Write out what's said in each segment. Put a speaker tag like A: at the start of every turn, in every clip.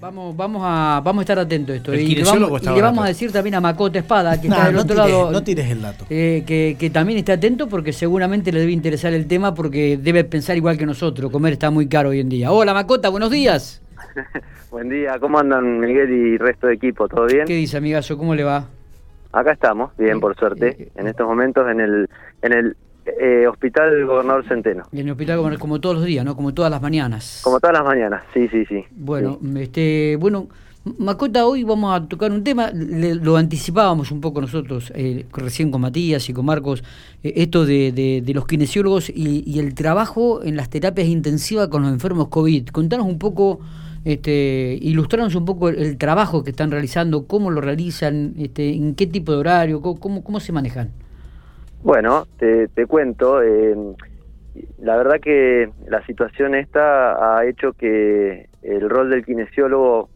A: Vamos, vamos a, vamos a estar atentos a esto.
B: El
A: y le vamos,
B: está
A: y le vamos
B: barato.
A: a decir también a Macota Espada, que
C: Nah,
A: está del
C: no
A: otro
C: tires-
A: lado.
C: no tires el dato.
A: eh, que, que también esté atento porque seguramente le debe interesar el tema porque debe pensar igual que nosotros. Comer está muy caro hoy en día. Hola Macota, buenos días.
D: Buen día, ¿cómo andan Miguel y resto de equipo? ¿Todo bien?
A: ¿Qué dice amigazo? ¿Cómo le va?
D: Acá estamos, bien por suerte, en estos momentos en el en el eh, Hospital Gobernador Centeno.
A: En el hospital como, como todos los días, ¿no? Como todas las mañanas.
D: Como todas las mañanas, sí, sí, sí.
A: Bueno,
D: Sí.
A: este, bueno, Macota, hoy vamos a tocar un tema, le- lo anticipábamos un poco nosotros, eh, recién con Matías y con Marcos, eh, esto de, de- de los kinesiólogos y, y el trabajo en las terapias intensivas con los enfermos COVID. Contanos un poco, este, ilustrarnos un poco el, el trabajo que están realizando, cómo lo realizan, este, en qué tipo de horario, cómo, cómo, cómo se manejan.
D: Bueno, te, cuento, eh, la verdad que la situación esta ha hecho que el rol del kinesiólogo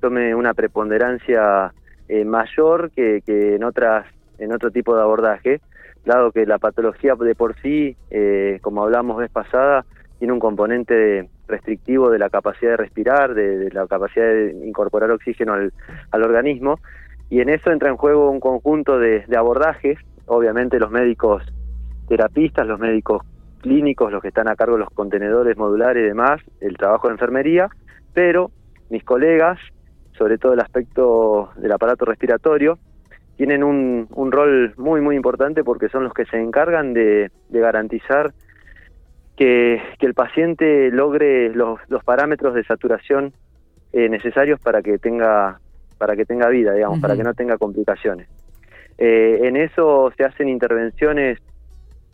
D: tome una preponderancia eh, mayor que, que en otras en otro tipo de abordaje, dado que la patología de por sí, eh, como hablamos vez pasada, tiene un componente restrictivo de la capacidad de respirar, de, la capacidad de incorporar oxígeno al, al organismo, y en eso entra en juego un conjunto de abordajes, obviamente los médicos terapistas, los médicos clínicos, los que están a cargo de los contenedores modulares y demás, el trabajo de enfermería, pero mis colegas, sobre todo el aspecto del aparato respiratorio, tienen un, un rol muy, muy importante porque son los que se encargan de, de garantizar que, que el paciente logre los, los parámetros de saturación eh, necesarios para que tenga para que tenga vida, digamos, para que no tenga complicaciones. Eh, en eso se hacen intervenciones.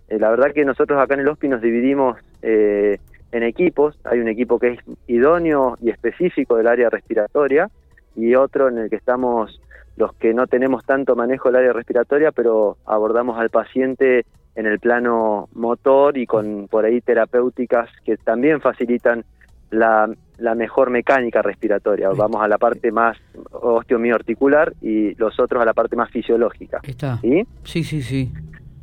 D: eh, la verdad que nosotros acá en el HOSPI nos dividimos eh, en equipos. Hay un equipo que es idóneo y específico del área respiratoria y otro en el que estamos los que no tenemos tanto manejo del área respiratoria, pero abordamos al paciente en el plano motor y con por ahí terapéuticas que también facilitan la, la mejor mecánica respiratoria. Vamos a la parte más osteomioarticular y los otros a la parte más fisiológica.
A: Está.
D: ¿sí?
A: Sí, sí, sí.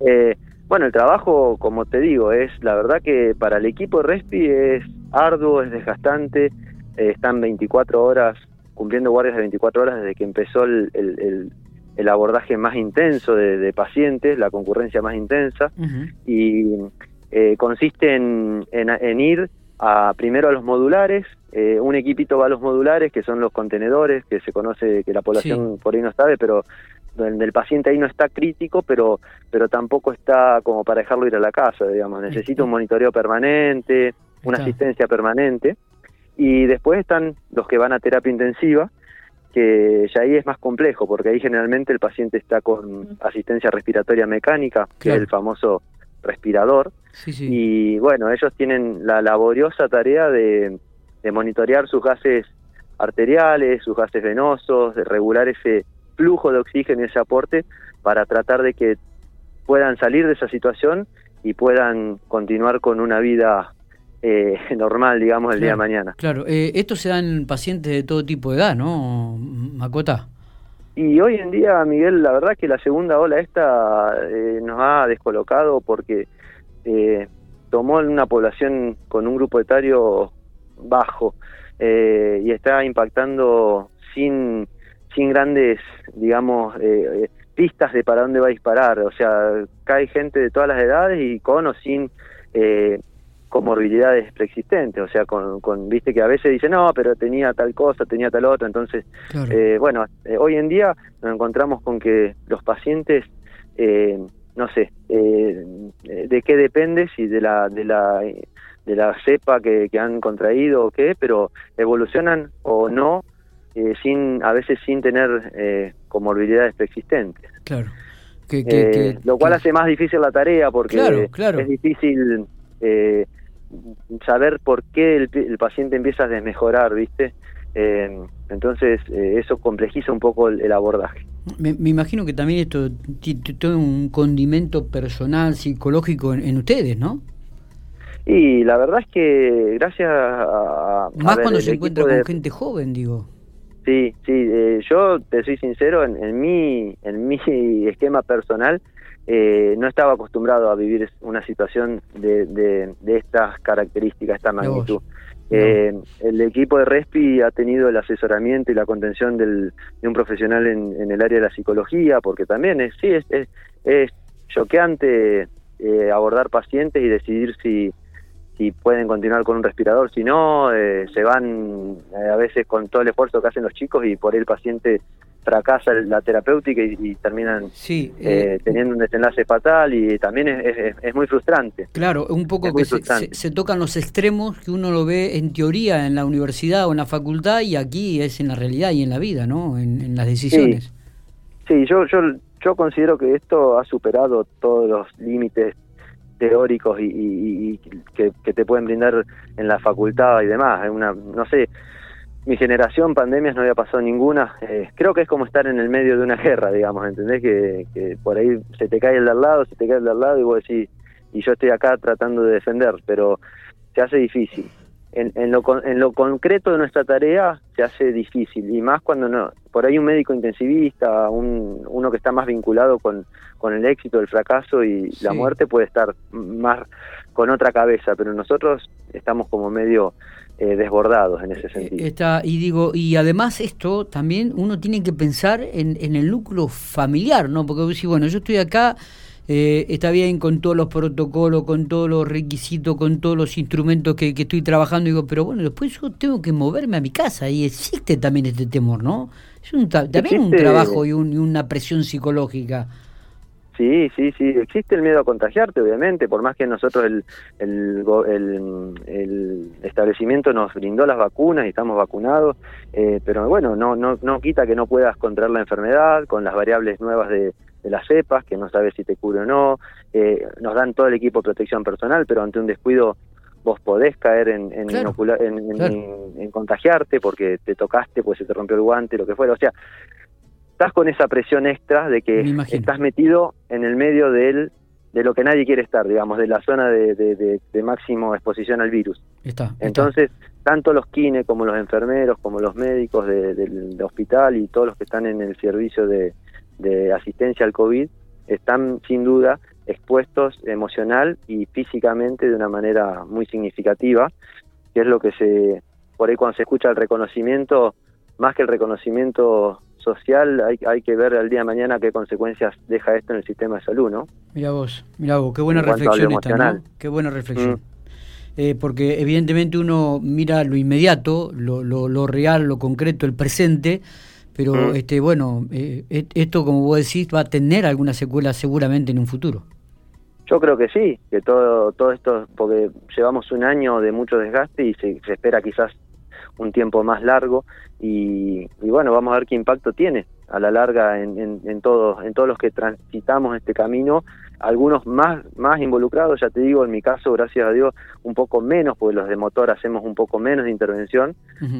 D: Eh, bueno, el trabajo, como te digo, es la verdad que para el equipo de Respi es arduo, es desgastante, eh, están 24 horas, cumpliendo guardias de 24 horas desde que empezó el, el- el- el abordaje más intenso de, de pacientes, la concurrencia más intensa, y eh, consiste en, en- en ir a, primero a los modulares, eh, un equipito va a los modulares, que son los contenedores, que se conoce, que la población por ahí no sabe, pero donde el paciente ahí no está crítico, pero, pero tampoco está como para dejarlo ir a la casa, digamos, necesita un monitoreo permanente, una
A: Está.
D: asistencia permanente, y después están los que van a terapia intensiva, que ya ahí es más complejo, porque ahí generalmente el paciente está con asistencia respiratoria mecánica, que es el famoso respirador,
A: Sí, sí.
D: y bueno, ellos tienen la laboriosa tarea de, de monitorear sus gases arteriales, sus gases venosos, de regular ese flujo de oxígeno y ese aporte para tratar de que puedan salir de esa situación y puedan continuar con una vida eh, normal, digamos, el día de mañana.
A: Claro, eh, esto se da en pacientes de todo tipo de edad, ¿no, Macota?
D: Y hoy en día, Miguel, la verdad que la segunda ola esta eh, nos ha descolocado porque eh, tomó una población con un grupo etario bajo eh, y está impactando sin, sin grandes, digamos, eh, pistas de para dónde va a disparar. O sea, cae gente de todas las edades y con o sin eh, comorbilidades preexistentes. O sea, con, con, viste que a veces dicen, no, pero tenía tal cosa, tenía tal otra. Entonces,
A: Claro.
D: eh, bueno, eh, hoy en día nos encontramos con que los pacientes, eh, no sé, eh, de qué depende, si de la de la de la cepa que, que han contraído o qué, pero evolucionan o no, eh, sin a veces sin tener eh, comorbilidades preexistentes.
A: Claro. Que, que- que-
D: lo cual hace más difícil la tarea porque
A: Claro, claro.
D: es difícil eh, saber por qué el, el paciente empieza a desmejorar, ¿viste? Eh, entonces eh, eso complejiza un poco el, el abordaje.
A: Me, me imagino que también esto ti- ti- tiene un condimento personal, psicológico en, en ustedes, ¿no?
D: Y la verdad es que gracias a... a
A: Más
D: ver,
A: cuando se encuentra con
D: de-
A: gente joven, digo.
D: Sí, sí, eh, yo te soy sincero, en, en, mi, en mi esquema personal eh, no estaba acostumbrado a vivir una situación de, de, de estas características, esta magnitud. Eh, el equipo de Respi ha tenido el asesoramiento y la contención del, de un profesional en, el área de la psicología, porque también es, sí, es, es, choqueante eh, abordar pacientes y decidir si, si pueden continuar con un respirador, si no, eh, se van a veces con todo el esfuerzo que hacen los chicos y por ahí el paciente fracasa la terapéutica y, terminan eh, eh, teniendo un desenlace fatal y también es, es, muy frustrante.
A: Claro, un poco que se, tocan los extremos que uno lo ve en teoría en la universidad o en la facultad y aquí es en la realidad y en la vida, ¿no? En, las decisiones.
D: Sí, yo, yo, yo considero que esto ha superado todos los límites teóricos y, que, que, te pueden brindar en la facultad y demás. Una, no sé, mi generación pandemias no había pasado ninguna. Eh, creo que es como estar en el medio de una guerra, digamos, ¿entendés? Que, por ahí se te cae el de al lado, se te cae el de al lado y vos decís, y yo estoy acá tratando de defender, pero se hace difícil. En, en, lo, en lo concreto de nuestra tarea se hace difícil, y más cuando no, por ahí un médico intensivista, un, uno que está más vinculado con, con el éxito, el fracaso y la muerte puede estar más con otra cabeza, pero nosotros estamos como medio eh, desbordados en ese eh, sentido.
A: Está, y digo, y además esto también uno tiene que pensar en, en el núcleo familiar, ¿no? Porque si bueno, yo estoy acá, eh, está bien con todos los protocolos, con todos los requisitos, con todos los instrumentos que, que estoy trabajando, digo, pero bueno, después yo tengo que moverme a mi casa y existe también este temor, ¿no? Es un, también un trabajo y, un, y una presión psicológica.
D: Sí, sí, sí, existe el miedo a contagiarte, obviamente, por más que nosotros el, el, el, establecimiento nos brindó las vacunas y estamos vacunados, eh, pero bueno, no, no, no quita que no puedas contraer la enfermedad con las variables nuevas de, las cepas, que no sabes si te cubre o no, eh, nos dan todo el equipo de protección personal, pero ante un descuido vos podés caer en, en, en, contagiarte porque te tocaste, pues se te rompió el guante, lo que fuera, o sea, estás con esa presión extra de que estás metido en el medio de de lo que nadie quiere estar, digamos, de la zona de, de, máximo exposición al virus.
A: Está,
D: Entonces, tanto los kine como los enfermeros, como los médicos del hospital y todos los que están en el servicio de, asistencia al COVID, están sin duda expuestos emocional y físicamente de una manera muy significativa, que es lo que se, por ahí cuando se escucha el reconocimiento, más que el reconocimiento social, hay, hay que ver al día de mañana qué consecuencias deja esto en el sistema de salud, ¿no?
A: Mira vos, mira vos, qué buena reflexión esta, ¿no? Qué buena reflexión. Mm. Eh, porque evidentemente uno mira lo inmediato, lo, lo, real, lo concreto, el presente, pero mm. este bueno, eh, esto como vos decís va a tener alguna secuela seguramente en un futuro.
D: Yo creo que sí, que todo todo esto, porque llevamos un año de mucho desgaste y se espera quizás un tiempo más largo y, bueno, vamos a ver qué impacto tiene a la larga en, en, todos en todos los que transitamos este camino, algunos más, más involucrados, ya te digo, en mi caso, gracias a Dios, un poco menos, porque los de motor hacemos un poco menos de intervención,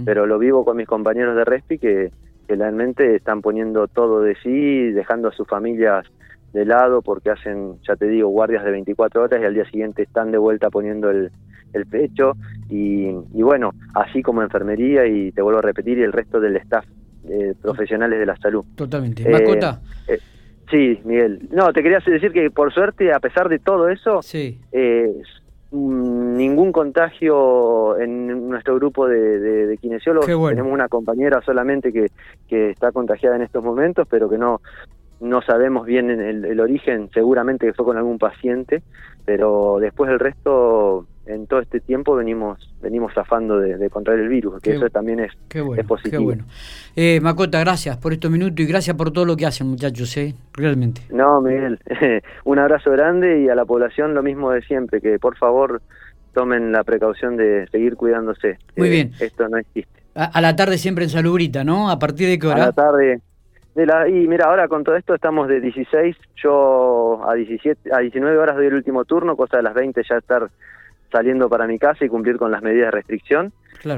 D: pero lo vivo con mis compañeros de Respi que, que realmente están poniendo todo de sí, dejando a sus familias de lado porque hacen, ya te digo, guardias de 24 horas y al día siguiente están de vuelta poniendo el, el pecho y, bueno, así como enfermería y te vuelvo a repetir y el resto del staff eh, profesionales de la salud.
A: Totalmente. Eh,
D: eh, sí, Miguel. No, te quería decir que por suerte, a pesar de todo eso,
A: sí.
D: Mm, ningún contagio en nuestro grupo de, de, kinesiólogos. Tenemos una compañera solamente que, que está contagiada en estos momentos, pero que no no sabemos bien el, el origen, seguramente que fue con algún paciente, pero después el resto en todo este tiempo venimos venimos zafando de, contraer el virus, que eso también es, es positivo.
A: Qué bueno. Eh, Macota, gracias por estos minutos y gracias por todo lo que hacen, muchachos, ¿eh? realmente.
D: No, Miguel, un abrazo grande y a la población lo mismo de siempre, que por favor tomen la precaución de seguir cuidándose.
A: Muy bien.
D: Esto no existe.
A: A, la tarde siempre en Salubrita, ¿no? ¿A partir de qué hora?
D: A la tarde. De la, y mira, ahora con todo esto estamos de 16, yo a 17, a 19 horas doy el último turno, cosa de las 20 ya estar saliendo para mi casa y cumplir con las medidas de restricción.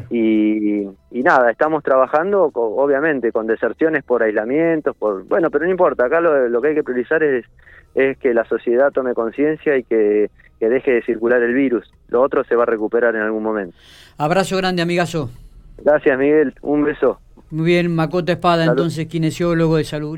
D: Y, nada, estamos trabajando obviamente con deserciones por aislamientos, por bueno, pero no importa, acá lo, que hay que priorizar es, es que la sociedad tome conciencia y que, que deje de circular el virus. Lo otro se va a recuperar en algún momento.
A: Abrazo grande, amigazo.
D: Gracias, Miguel. Un beso.
A: Muy bien, Macota Espada, entonces kinesiólogo de Salud